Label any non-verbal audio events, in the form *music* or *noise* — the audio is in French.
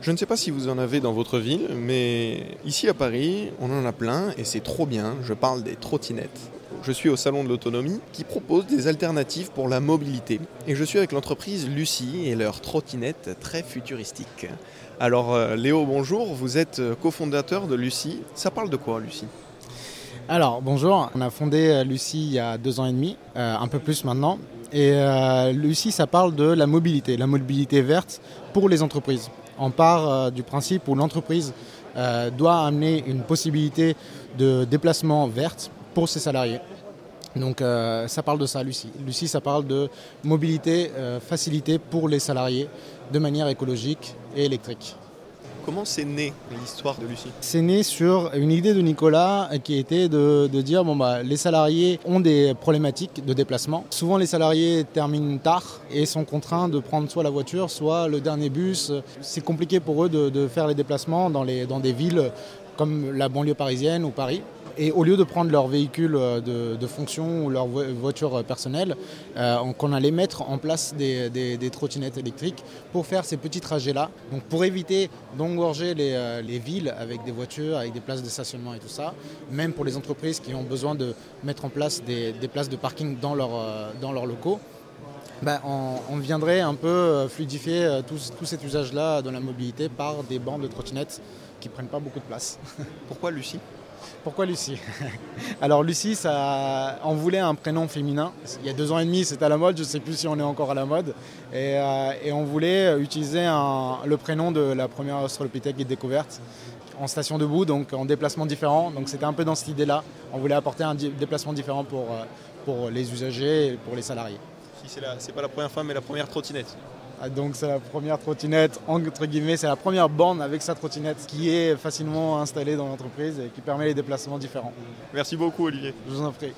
Je ne sais pas si vous en avez dans votre ville, mais ici à Paris, on en a plein et c'est trop bien. Je parle des trottinettes. Je suis au Salon de l'Autonomie qui propose des alternatives pour la mobilité. Et je suis avec l'entreprise Lucie et leur trottinette très futuristique. Alors euh, Léo, bonjour, vous êtes euh, cofondateur de Lucie. Ça parle de quoi Lucie? Alors bonjour, on a fondé euh, Lucie il y a deux ans et demi, un peu plus maintenant. Et Lucie, ça parle de la mobilité, la mobilité verte pour les entreprises. On part du principe où l'entreprise doit amener une possibilité de déplacement verte pour ses salariés. Donc euh, ça parle de ça, Lucie. Lucie, ça parle de mobilité euh, facilitée pour les salariés de manière écologique et électrique. Comment c'est né l'histoire de Lucie? C'est né sur une idée de Nicolas qui était de, dire bon bah les salariés ont des problématiques de déplacement. Souvent les salariés terminent tard et sont contraints de prendre soit la voiture, soit le dernier bus. C'est compliqué pour eux de, faire les déplacements dans, des villes comme la banlieue parisienne ou Paris. Et au lieu de prendre leur véhicule euh, de, fonction ou leur voiture personnelle, euh, on, allait mettre en place des, trottinettes électriques pour faire ces petits trajets-là. Donc pour éviter d'engorger euh, les, villes avec des voitures, avec des places de stationnement et tout ça, même pour les entreprises qui ont besoin de mettre en place des, places de parking dans leurs locaux. Ben, on, viendrait un peu fluidifier tout, tout cet usage-là de la mobilité par des bandes de trottinettes qui ne prennent pas beaucoup de place. *laughs* Pourquoi Lucie? Pourquoi Lucie? *laughs* Alors Lucie, ça, on voulait un prénom féminin. Il y a deux ans et demi, c'était à la mode. Je ne sais plus si on est encore à la mode. Et, euh, on voulait utiliser le prénom de la première Australopithèque découverte en station debout, donc en déplacement différent. Donc c'était un peu dans cette idée-là. On voulait apporter un déplacement différent pour, euh, pour les usagers et pour les salariés. Si c'est pas la première fois, mais la première trottinette. Ah, donc c'est la première trottinette, entre guillemets, c'est la première borne avec sa trottinette qui est facilement installée dans l'entreprise et qui permet les déplacements différents. Merci beaucoup Olivier. Je vous en prie.